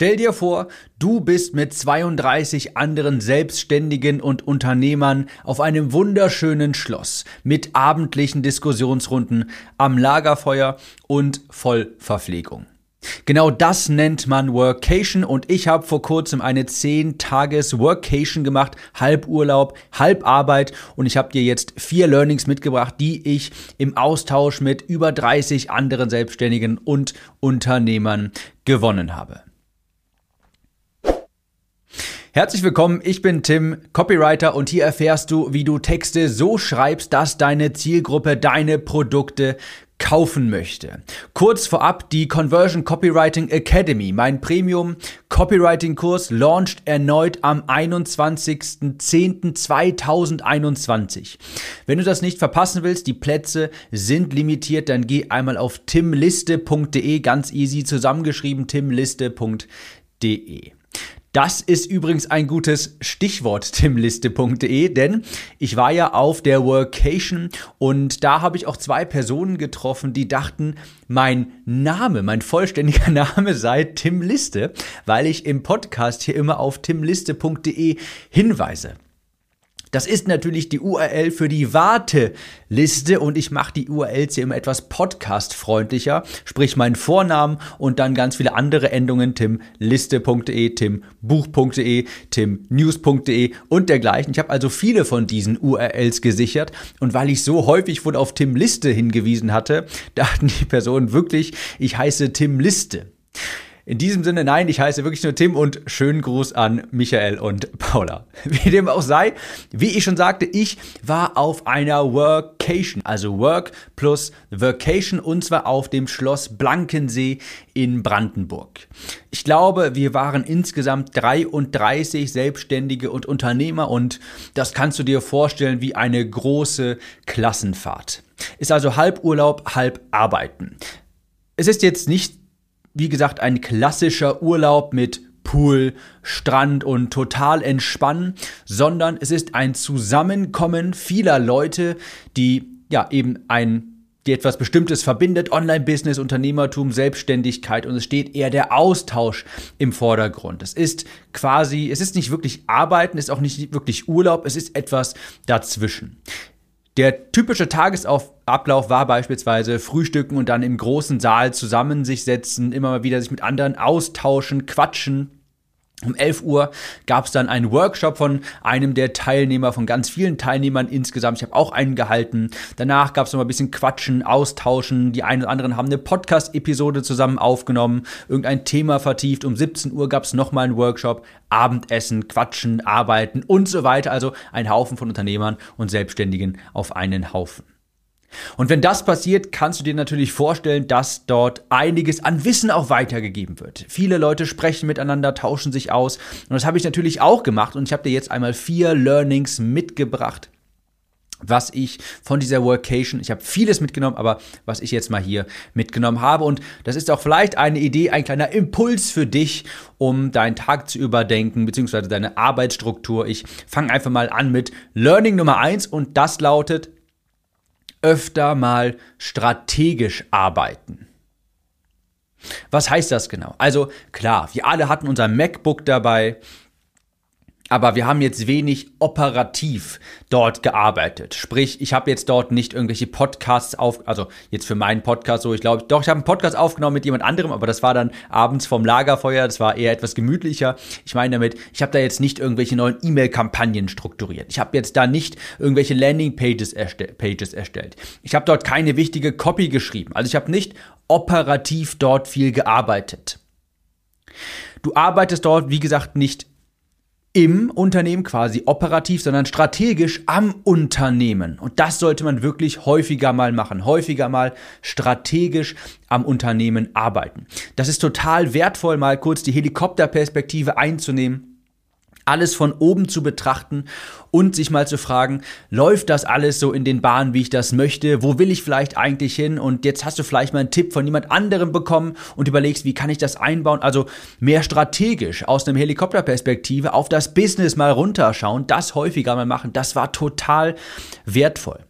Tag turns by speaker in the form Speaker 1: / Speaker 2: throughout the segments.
Speaker 1: Stell dir vor, du bist mit 32 anderen Selbstständigen und Unternehmern auf einem wunderschönen Schloss mit abendlichen Diskussionsrunden am Lagerfeuer und Vollverpflegung. Genau das nennt man Workation und ich habe vor kurzem eine 10 Tages Workation gemacht, halb Urlaub, halb Arbeit und ich habe dir jetzt vier Learnings mitgebracht, die ich im Austausch mit über 30 anderen Selbstständigen und Unternehmern gewonnen habe. Herzlich willkommen, ich bin Tim, Copywriter und hier erfährst du, wie du Texte so schreibst, dass deine Zielgruppe deine Produkte kaufen möchte. Kurz vorab die Conversion Copywriting Academy, mein Premium Copywriting Kurs launcht erneut am 21.10.2021. Wenn du das nicht verpassen willst, die Plätze sind limitiert, dann geh einmal auf timliste.de, ganz easy zusammengeschrieben timliste.de. Das ist übrigens ein gutes Stichwort, timliste.de, denn ich war ja auf der Workation und da habe ich auch zwei Personen getroffen, die dachten, mein Name, mein vollständiger Name sei Tim Liste, weil ich im Podcast hier immer auf timliste.de hinweise. Das ist natürlich die URL für die Warteliste und ich mache die URLs hier immer etwas podcast-freundlicher, sprich meinen Vornamen und dann ganz viele andere Endungen, timliste.de, timbuch.de, timnews.de und dergleichen. Ich habe also viele von diesen URLs gesichert und weil ich so häufig wohl auf Tim Liste hingewiesen hatte, dachten die Personen wirklich, ich heiße Tim Liste. In diesem Sinne, nein, ich heiße wirklich nur Tim und schönen Gruß an Michael und Paula. Wie dem auch sei, wie ich schon sagte, ich war auf einer Workation, also Work plus Vacation und zwar auf dem Schloss Blankensee in Brandenburg. Ich glaube, wir waren insgesamt 33 Selbstständige und Unternehmer und das kannst du dir vorstellen wie eine große Klassenfahrt. Ist also halb Urlaub, halb Arbeiten. Es ist jetzt nicht wie gesagt, ein klassischer Urlaub mit Pool, Strand und total entspannen, sondern es ist ein Zusammenkommen vieler Leute, die ja eben ein die etwas Bestimmtes verbindet, Online-Business, Unternehmertum, Selbstständigkeit und es steht eher der Austausch im Vordergrund. Es ist quasi, es ist nicht wirklich Arbeiten, es ist auch nicht wirklich Urlaub, es ist etwas dazwischen. Der typische Tagesablauf war beispielsweise Frühstücken und dann im großen Saal zusammen sich setzen, immer mal wieder sich mit anderen austauschen, quatschen. Um 11 Uhr gab es dann einen Workshop von einem der Teilnehmer, von ganz vielen Teilnehmern insgesamt. Ich habe auch einen gehalten. Danach gab es noch mal ein bisschen Quatschen, Austauschen. Die einen oder anderen haben eine Podcast-Episode zusammen aufgenommen, irgendein Thema vertieft. Um 17 Uhr gab es nochmal einen Workshop. Abendessen, Quatschen, Arbeiten und so weiter. Also ein Haufen von Unternehmern und Selbstständigen auf einen Haufen. Und wenn das passiert, kannst du dir natürlich vorstellen, dass dort einiges an Wissen auch weitergegeben wird. Viele Leute sprechen miteinander, tauschen sich aus. Und das habe ich natürlich auch gemacht. Und ich habe dir jetzt einmal vier Learnings mitgebracht, was ich von dieser Workation, ich habe vieles mitgenommen, aber was ich jetzt mal hier mitgenommen habe. Und das ist auch vielleicht eine Idee, ein kleiner Impuls für dich, um deinen Tag zu überdenken, beziehungsweise deine Arbeitsstruktur. Ich fange einfach mal an mit Learning Nummer eins und das lautet, öfter mal strategisch arbeiten. Was heißt das genau? Also klar, wir alle hatten unser MacBook dabei, aber wir haben jetzt wenig operativ dort gearbeitet. Sprich, ich habe jetzt dort nicht irgendwelche Podcasts auf, also jetzt für meinen Podcast so, ich glaube, doch, ich habe einen Podcast aufgenommen mit jemand anderem, aber das war dann abends vom Lagerfeuer, das war eher etwas gemütlicher. Ich meine damit, ich habe da jetzt nicht irgendwelche neuen E-Mail-Kampagnen strukturiert. Ich habe jetzt da nicht irgendwelche Landing-Pages erste Pages erstellt. Ich habe dort keine wichtige Copy geschrieben. Also ich habe nicht operativ dort viel gearbeitet. Du arbeitest dort, wie gesagt, nicht im Unternehmen quasi operativ, sondern strategisch am Unternehmen. Und das sollte man wirklich häufiger mal machen, häufiger mal strategisch am Unternehmen arbeiten. Das ist total wertvoll, mal kurz die Helikopterperspektive einzunehmen alles von oben zu betrachten und sich mal zu fragen, läuft das alles so in den Bahnen, wie ich das möchte? Wo will ich vielleicht eigentlich hin? Und jetzt hast du vielleicht mal einen Tipp von jemand anderem bekommen und überlegst, wie kann ich das einbauen? Also mehr strategisch aus einem Helikopterperspektive auf das Business mal runterschauen, das häufiger mal machen. Das war total wertvoll.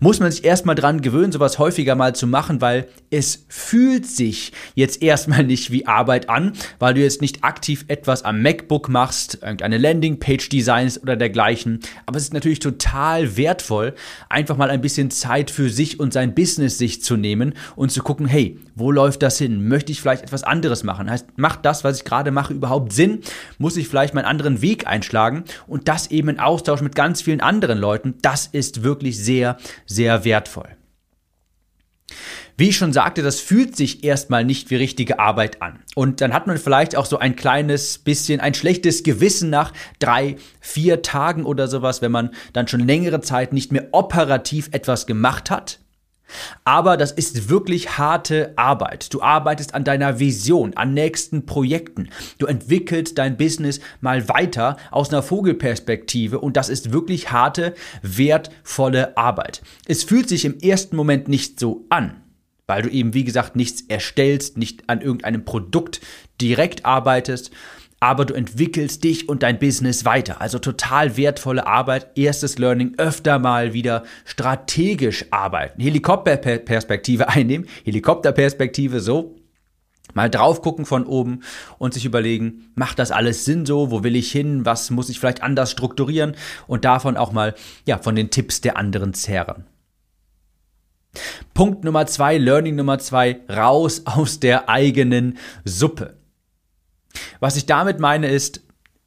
Speaker 1: Muss man sich erstmal dran gewöhnen, sowas häufiger mal zu machen, weil es fühlt sich jetzt erstmal nicht wie Arbeit an, weil du jetzt nicht aktiv etwas am MacBook machst, irgendeine Landingpage designst oder dergleichen. Aber es ist natürlich total wertvoll, einfach mal ein bisschen Zeit für sich und sein Business sich zu nehmen und zu gucken, hey, wo läuft das hin? Möchte ich vielleicht etwas anderes machen? Heißt, macht das, was ich gerade mache, überhaupt Sinn? Muss ich vielleicht meinen anderen Weg einschlagen? Und das eben in Austausch mit ganz vielen anderen Leuten, das ist wirklich sehr, sehr wertvoll. Wie ich schon sagte, das fühlt sich erstmal nicht wie richtige Arbeit an. Und dann hat man vielleicht auch so ein kleines bisschen ein schlechtes Gewissen nach drei, vier Tagen oder sowas, wenn man dann schon längere Zeit nicht mehr operativ etwas gemacht hat. Aber das ist wirklich harte Arbeit. Du arbeitest an deiner Vision, an nächsten Projekten. Du entwickelst dein Business mal weiter aus einer Vogelperspektive und das ist wirklich harte, wertvolle Arbeit. Es fühlt sich im ersten Moment nicht so an, weil du eben, wie gesagt, nichts erstellst, nicht an irgendeinem Produkt direkt arbeitest, aber du entwickelst dich und dein Business weiter. Also total wertvolle Arbeit. Erstes Learning, öfter mal wieder strategisch arbeiten. Helikopterperspektive einnehmen. Helikopterperspektive so. Mal drauf gucken von oben und sich überlegen, macht das alles Sinn so? Wo will ich hin? Was muss ich vielleicht anders strukturieren? Und davon auch mal, ja, von den Tipps der anderen zehren. Punkt Nummer zwei, Learning Nummer zwei, raus aus der eigenen Suppe. Was ich damit meine ist,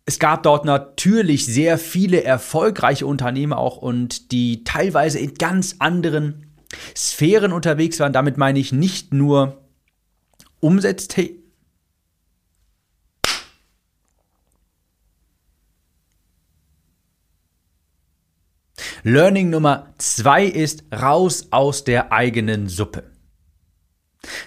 Speaker 1: es gab dort natürlich sehr viele erfolgreiche Unternehmer auch und die teilweise in ganz anderen Sphären unterwegs waren. Damit meine ich nicht nur Umsätze. Learning Nummer zwei ist raus aus der eigenen Suppe.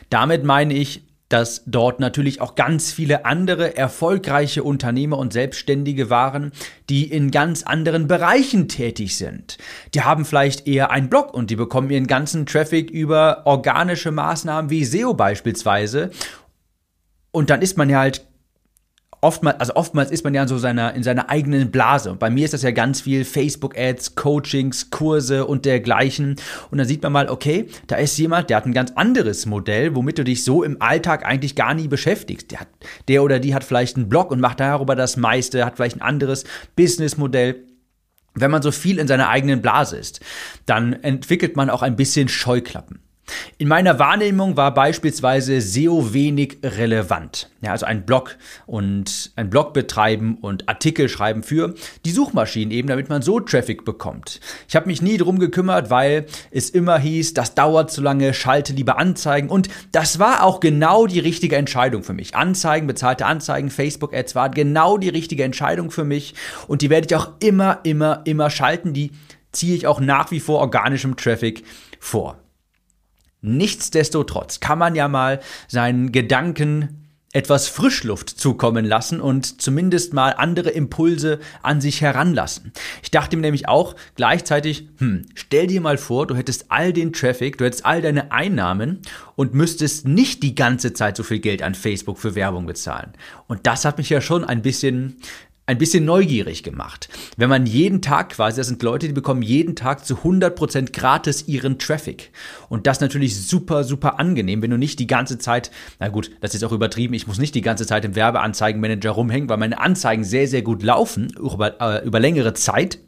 Speaker 1: Damit meine ich, dass dort natürlich auch ganz viele andere erfolgreiche Unternehmer und Selbstständige waren, die in ganz anderen Bereichen tätig sind. Die haben vielleicht eher einen Blog und die bekommen ihren ganzen Traffic über organische Maßnahmen wie SEO beispielsweise. Und dann ist man ja halt oftmals, also oftmals ist man ja in so seiner, in seiner eigenen Blase. Bei mir ist das ja ganz viel Facebook-Ads, Coachings, Kurse und dergleichen. Und dann sieht man mal, okay, da ist jemand, der hat ein ganz anderes Modell, womit du dich so im Alltag eigentlich gar nie beschäftigst. Der, hat, der oder die hat vielleicht einen Blog und macht darüber das meiste, hat vielleicht ein anderes Businessmodell. Wenn man so viel in seiner eigenen Blase ist, dann entwickelt man auch ein bisschen Scheuklappen. In meiner Wahrnehmung war beispielsweise SEO wenig relevant. Ja, also ein Blog und ein Blog betreiben und Artikel schreiben für die Suchmaschinen eben, damit man so Traffic bekommt. Ich habe mich nie drum gekümmert, weil es immer hieß, das dauert zu lange, schalte lieber Anzeigen und das war auch genau die richtige Entscheidung für mich. Anzeigen, bezahlte Anzeigen, Facebook Ads war genau die richtige Entscheidung für mich und die werde ich auch immer, immer, immer schalten. Die ziehe ich auch nach wie vor organischem Traffic vor. Nichtsdestotrotz kann man ja mal seinen Gedanken etwas Frischluft zukommen lassen und zumindest mal andere Impulse an sich heranlassen. Ich dachte mir nämlich auch gleichzeitig, hm, stell dir mal vor, du hättest all den Traffic, du hättest all deine Einnahmen und müsstest nicht die ganze Zeit so viel Geld an Facebook für Werbung bezahlen. Und das hat mich ja schon ein bisschen ein bisschen neugierig gemacht. Wenn man jeden Tag quasi, das sind Leute, die bekommen jeden Tag zu 100% gratis ihren Traffic. Und das natürlich super, super angenehm, wenn du nicht die ganze Zeit, na gut, das ist auch übertrieben, ich muss nicht die ganze Zeit im Werbeanzeigenmanager rumhängen, weil meine Anzeigen sehr, sehr gut laufen, über, äh, über längere Zeit.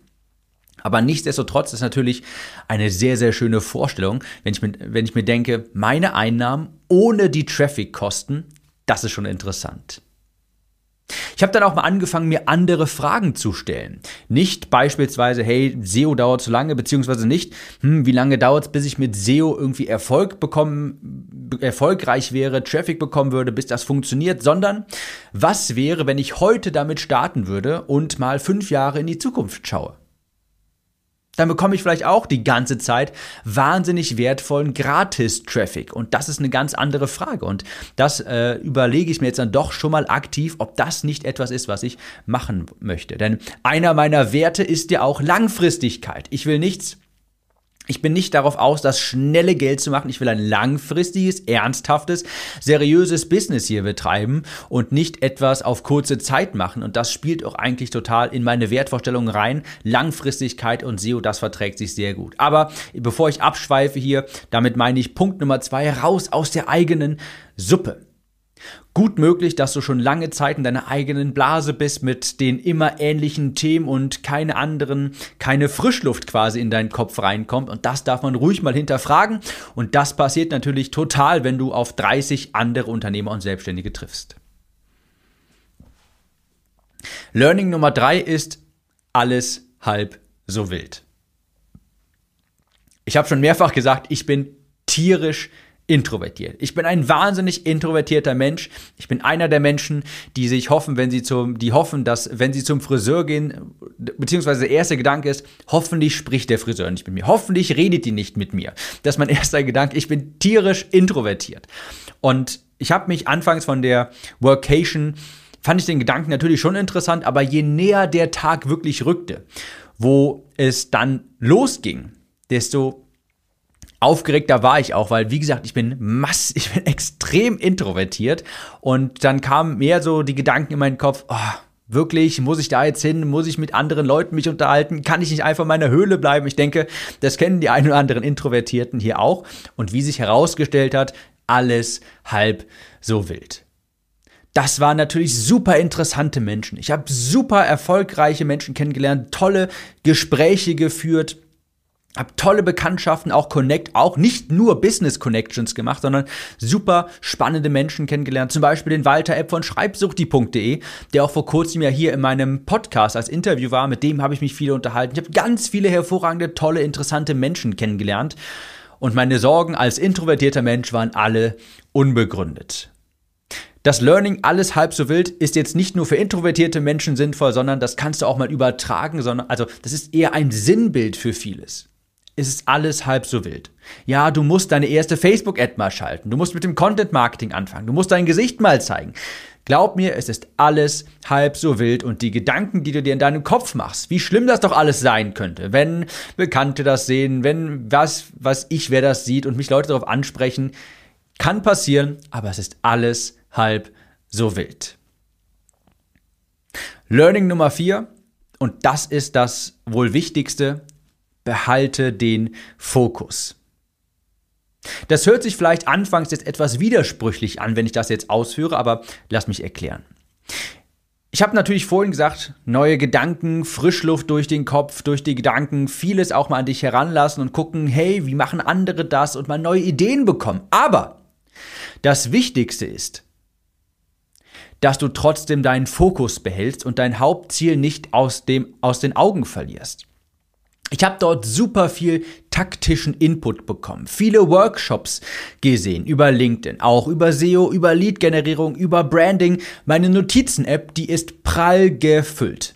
Speaker 1: Aber nichtsdestotrotz ist natürlich eine sehr, sehr schöne Vorstellung, wenn ich mir, wenn ich mir denke, meine Einnahmen ohne die Traffic-Kosten, das ist schon interessant. Ich habe dann auch mal angefangen, mir andere Fragen zu stellen. Nicht beispielsweise, hey, SEO dauert zu lange, beziehungsweise nicht, hm, wie lange dauert es, bis ich mit SEO irgendwie Erfolg bekommen, erfolgreich wäre, Traffic bekommen würde, bis das funktioniert, sondern was wäre, wenn ich heute damit starten würde und mal fünf Jahre in die Zukunft schaue? Dann bekomme ich vielleicht auch die ganze Zeit wahnsinnig wertvollen Gratis-Traffic. Und das ist eine ganz andere Frage. Und das äh, überlege ich mir jetzt dann doch schon mal aktiv, ob das nicht etwas ist, was ich machen möchte. Denn einer meiner Werte ist ja auch Langfristigkeit. Ich will nichts Ich bin nicht darauf aus, das schnelle Geld zu machen. Ich will ein langfristiges, ernsthaftes, seriöses Business hier betreiben und nicht etwas auf kurze Zeit machen. Und das spielt auch eigentlich total in meine Wertvorstellungen rein. Langfristigkeit und SEO, das verträgt sich sehr gut. Aber bevor ich abschweife hier, damit meine ich Punkt Nummer zwei, raus aus der eigenen Suppe. Gut möglich, dass du schon lange Zeit in deiner eigenen Blase bist mit den immer ähnlichen Themen und keine anderen, keine Frischluft quasi in deinen Kopf reinkommt. Und das darf man ruhig mal hinterfragen. Und das passiert natürlich total, wenn du auf 30 andere Unternehmer und Selbstständige triffst. Learning Nummer drei ist alles halb so wild. Ich habe schon mehrfach gesagt, ich bin tierisch introvertiert. Ich bin ein wahnsinnig introvertierter Mensch. Ich bin einer der Menschen, die sich hoffen, wenn sie zum, die hoffen, dass wenn sie zum Friseur gehen, beziehungsweise der erste Gedanke ist, hoffentlich spricht der Friseur nicht mit mir. Hoffentlich redet die nicht mit mir. Das ist mein erster Gedanke. Ich bin tierisch introvertiert. Und ich habe mich anfangs von der Workation fand ich den Gedanken natürlich schon interessant, aber je näher der Tag wirklich rückte, wo es dann losging, desto aufgeregter war ich auch, weil wie gesagt, ich bin mass, ich bin extrem introvertiert und dann kamen mehr so die Gedanken in meinen Kopf, oh, wirklich, muss ich da jetzt hin, muss ich mit anderen Leuten mich unterhalten, kann ich nicht einfach in meiner Höhle bleiben? Ich denke, das kennen die ein oder anderen Introvertierten hier auch und wie sich herausgestellt hat, alles halb so wild. Das waren natürlich super interessante Menschen. Ich habe super erfolgreiche Menschen kennengelernt, tolle Gespräche geführt habe tolle Bekanntschaften, auch Connect, auch nicht nur Business Connections gemacht, sondern super spannende Menschen kennengelernt. Zum Beispiel den Walter App von schreibsuchti.de, der auch vor kurzem ja hier in meinem Podcast als Interview war. Mit dem habe ich mich viel unterhalten. Ich habe ganz viele hervorragende, tolle, interessante Menschen kennengelernt. Und meine Sorgen als introvertierter Mensch waren alle unbegründet. Das Learning alles halb so wild ist jetzt nicht nur für introvertierte Menschen sinnvoll, sondern das kannst du auch mal übertragen, sondern also das ist eher ein Sinnbild für vieles ist es alles halb so wild. Ja, du musst deine erste Facebook-Ad mal schalten. Du musst mit dem Content-Marketing anfangen. Du musst dein Gesicht mal zeigen. Glaub mir, es ist alles halb so wild und die Gedanken, die du dir in deinem Kopf machst, wie schlimm das doch alles sein könnte, wenn Bekannte das sehen, wenn was, was ich, wer das sieht und mich Leute darauf ansprechen, kann passieren, aber es ist alles halb so wild. Learning Nummer vier, und das ist das wohl wichtigste, behalte den Fokus. Das hört sich vielleicht anfangs jetzt etwas widersprüchlich an, wenn ich das jetzt ausführe, aber lass mich erklären. Ich habe natürlich vorhin gesagt, neue Gedanken, Frischluft durch den Kopf, durch die Gedanken, vieles auch mal an dich heranlassen und gucken, hey, wie machen andere das und mal neue Ideen bekommen. Aber das Wichtigste ist, dass du trotzdem deinen Fokus behältst und dein Hauptziel nicht aus, dem, aus den Augen verlierst. Ich habe dort super viel taktischen Input bekommen, viele Workshops gesehen über LinkedIn, auch über SEO, über Lead-Generierung, über Branding. Meine Notizen-App, die ist prall gefüllt.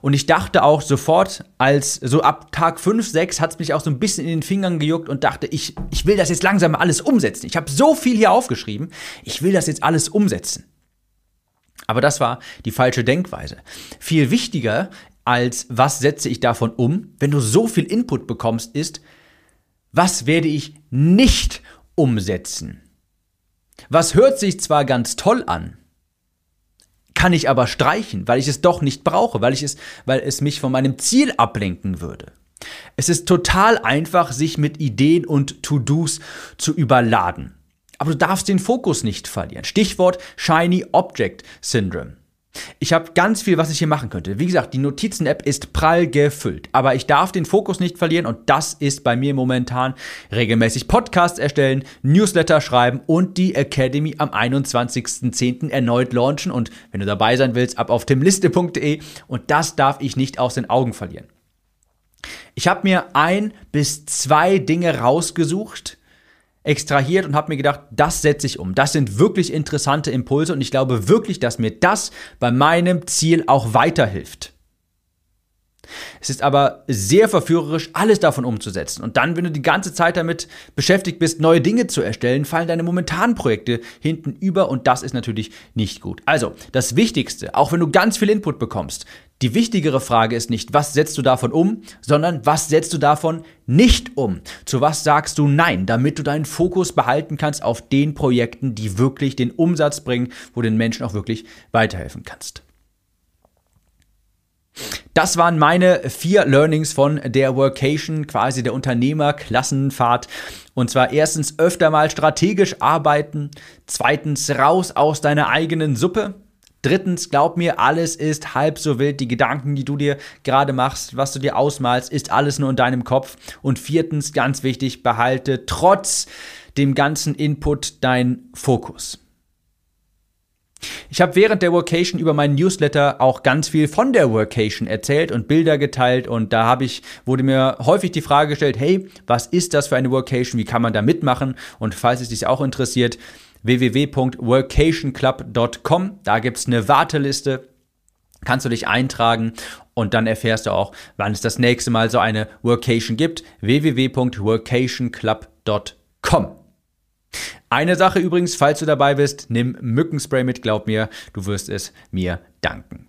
Speaker 1: Und ich dachte auch sofort, als so ab Tag 5, 6 hat es mich auch so ein bisschen in den Fingern gejuckt und dachte, ich, ich will das jetzt langsam alles umsetzen. Ich habe so viel hier aufgeschrieben, ich will das jetzt alles umsetzen. Aber das war die falsche Denkweise. Viel wichtiger als was setze ich davon um, wenn du so viel Input bekommst, ist, was werde ich nicht umsetzen? Was hört sich zwar ganz toll an, kann ich aber streichen, weil ich es doch nicht brauche, weil ich es, weil es mich von meinem Ziel ablenken würde. Es ist total einfach, sich mit Ideen und To-Dos zu überladen. Aber du darfst den Fokus nicht verlieren. Stichwort Shiny Object Syndrome. Ich habe ganz viel, was ich hier machen könnte. Wie gesagt, die Notizen-App ist prall gefüllt, aber ich darf den Fokus nicht verlieren und das ist bei mir momentan regelmäßig Podcasts erstellen, Newsletter schreiben und die Academy am 21.10. erneut launchen und wenn du dabei sein willst, ab auf timliste.de und das darf ich nicht aus den Augen verlieren. Ich habe mir ein bis zwei Dinge rausgesucht, extrahiert und habe mir gedacht, das setze ich um. Das sind wirklich interessante Impulse und ich glaube wirklich, dass mir das bei meinem Ziel auch weiterhilft. Es ist aber sehr verführerisch, alles davon umzusetzen. Und dann, wenn du die ganze Zeit damit beschäftigt bist, neue Dinge zu erstellen, fallen deine momentanen Projekte hinten über und das ist natürlich nicht gut. Also, das Wichtigste, auch wenn du ganz viel Input bekommst, die wichtigere Frage ist nicht, was setzt du davon um, sondern was setzt du davon nicht um? Zu was sagst du Nein, damit du deinen Fokus behalten kannst auf den Projekten, die wirklich den Umsatz bringen, wo du den Menschen auch wirklich weiterhelfen kannst. Das waren meine vier Learnings von der Workation, quasi der Unternehmerklassenfahrt. Und zwar erstens öfter mal strategisch arbeiten, zweitens raus aus deiner eigenen Suppe. Drittens, glaub mir, alles ist halb so wild. Die Gedanken, die du dir gerade machst, was du dir ausmalst, ist alles nur in deinem Kopf. Und viertens, ganz wichtig, behalte trotz dem ganzen Input deinen Fokus. Ich habe während der Workation über meinen Newsletter auch ganz viel von der Workation erzählt und Bilder geteilt und da habe ich wurde mir häufig die Frage gestellt, hey, was ist das für eine Workation? Wie kann man da mitmachen? Und falls es dich auch interessiert, www.workationclub.com, da gibt es eine Warteliste, kannst du dich eintragen und dann erfährst du auch, wann es das nächste Mal so eine Workation gibt. www.workationclub.com. Eine Sache übrigens, falls du dabei bist, nimm Mückenspray mit, glaub mir, du wirst es mir danken.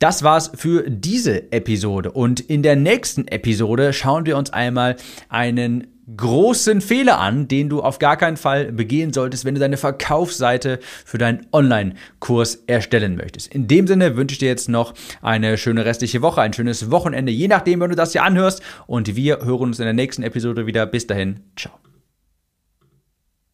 Speaker 1: Das war's für diese Episode und in der nächsten Episode schauen wir uns einmal einen großen Fehler an, den du auf gar keinen Fall begehen solltest, wenn du deine Verkaufsseite für deinen Online-Kurs erstellen möchtest. In dem Sinne wünsche ich dir jetzt noch eine schöne restliche Woche, ein schönes Wochenende, je nachdem, wenn du das hier anhörst und wir hören uns in der nächsten Episode wieder. Bis dahin, ciao.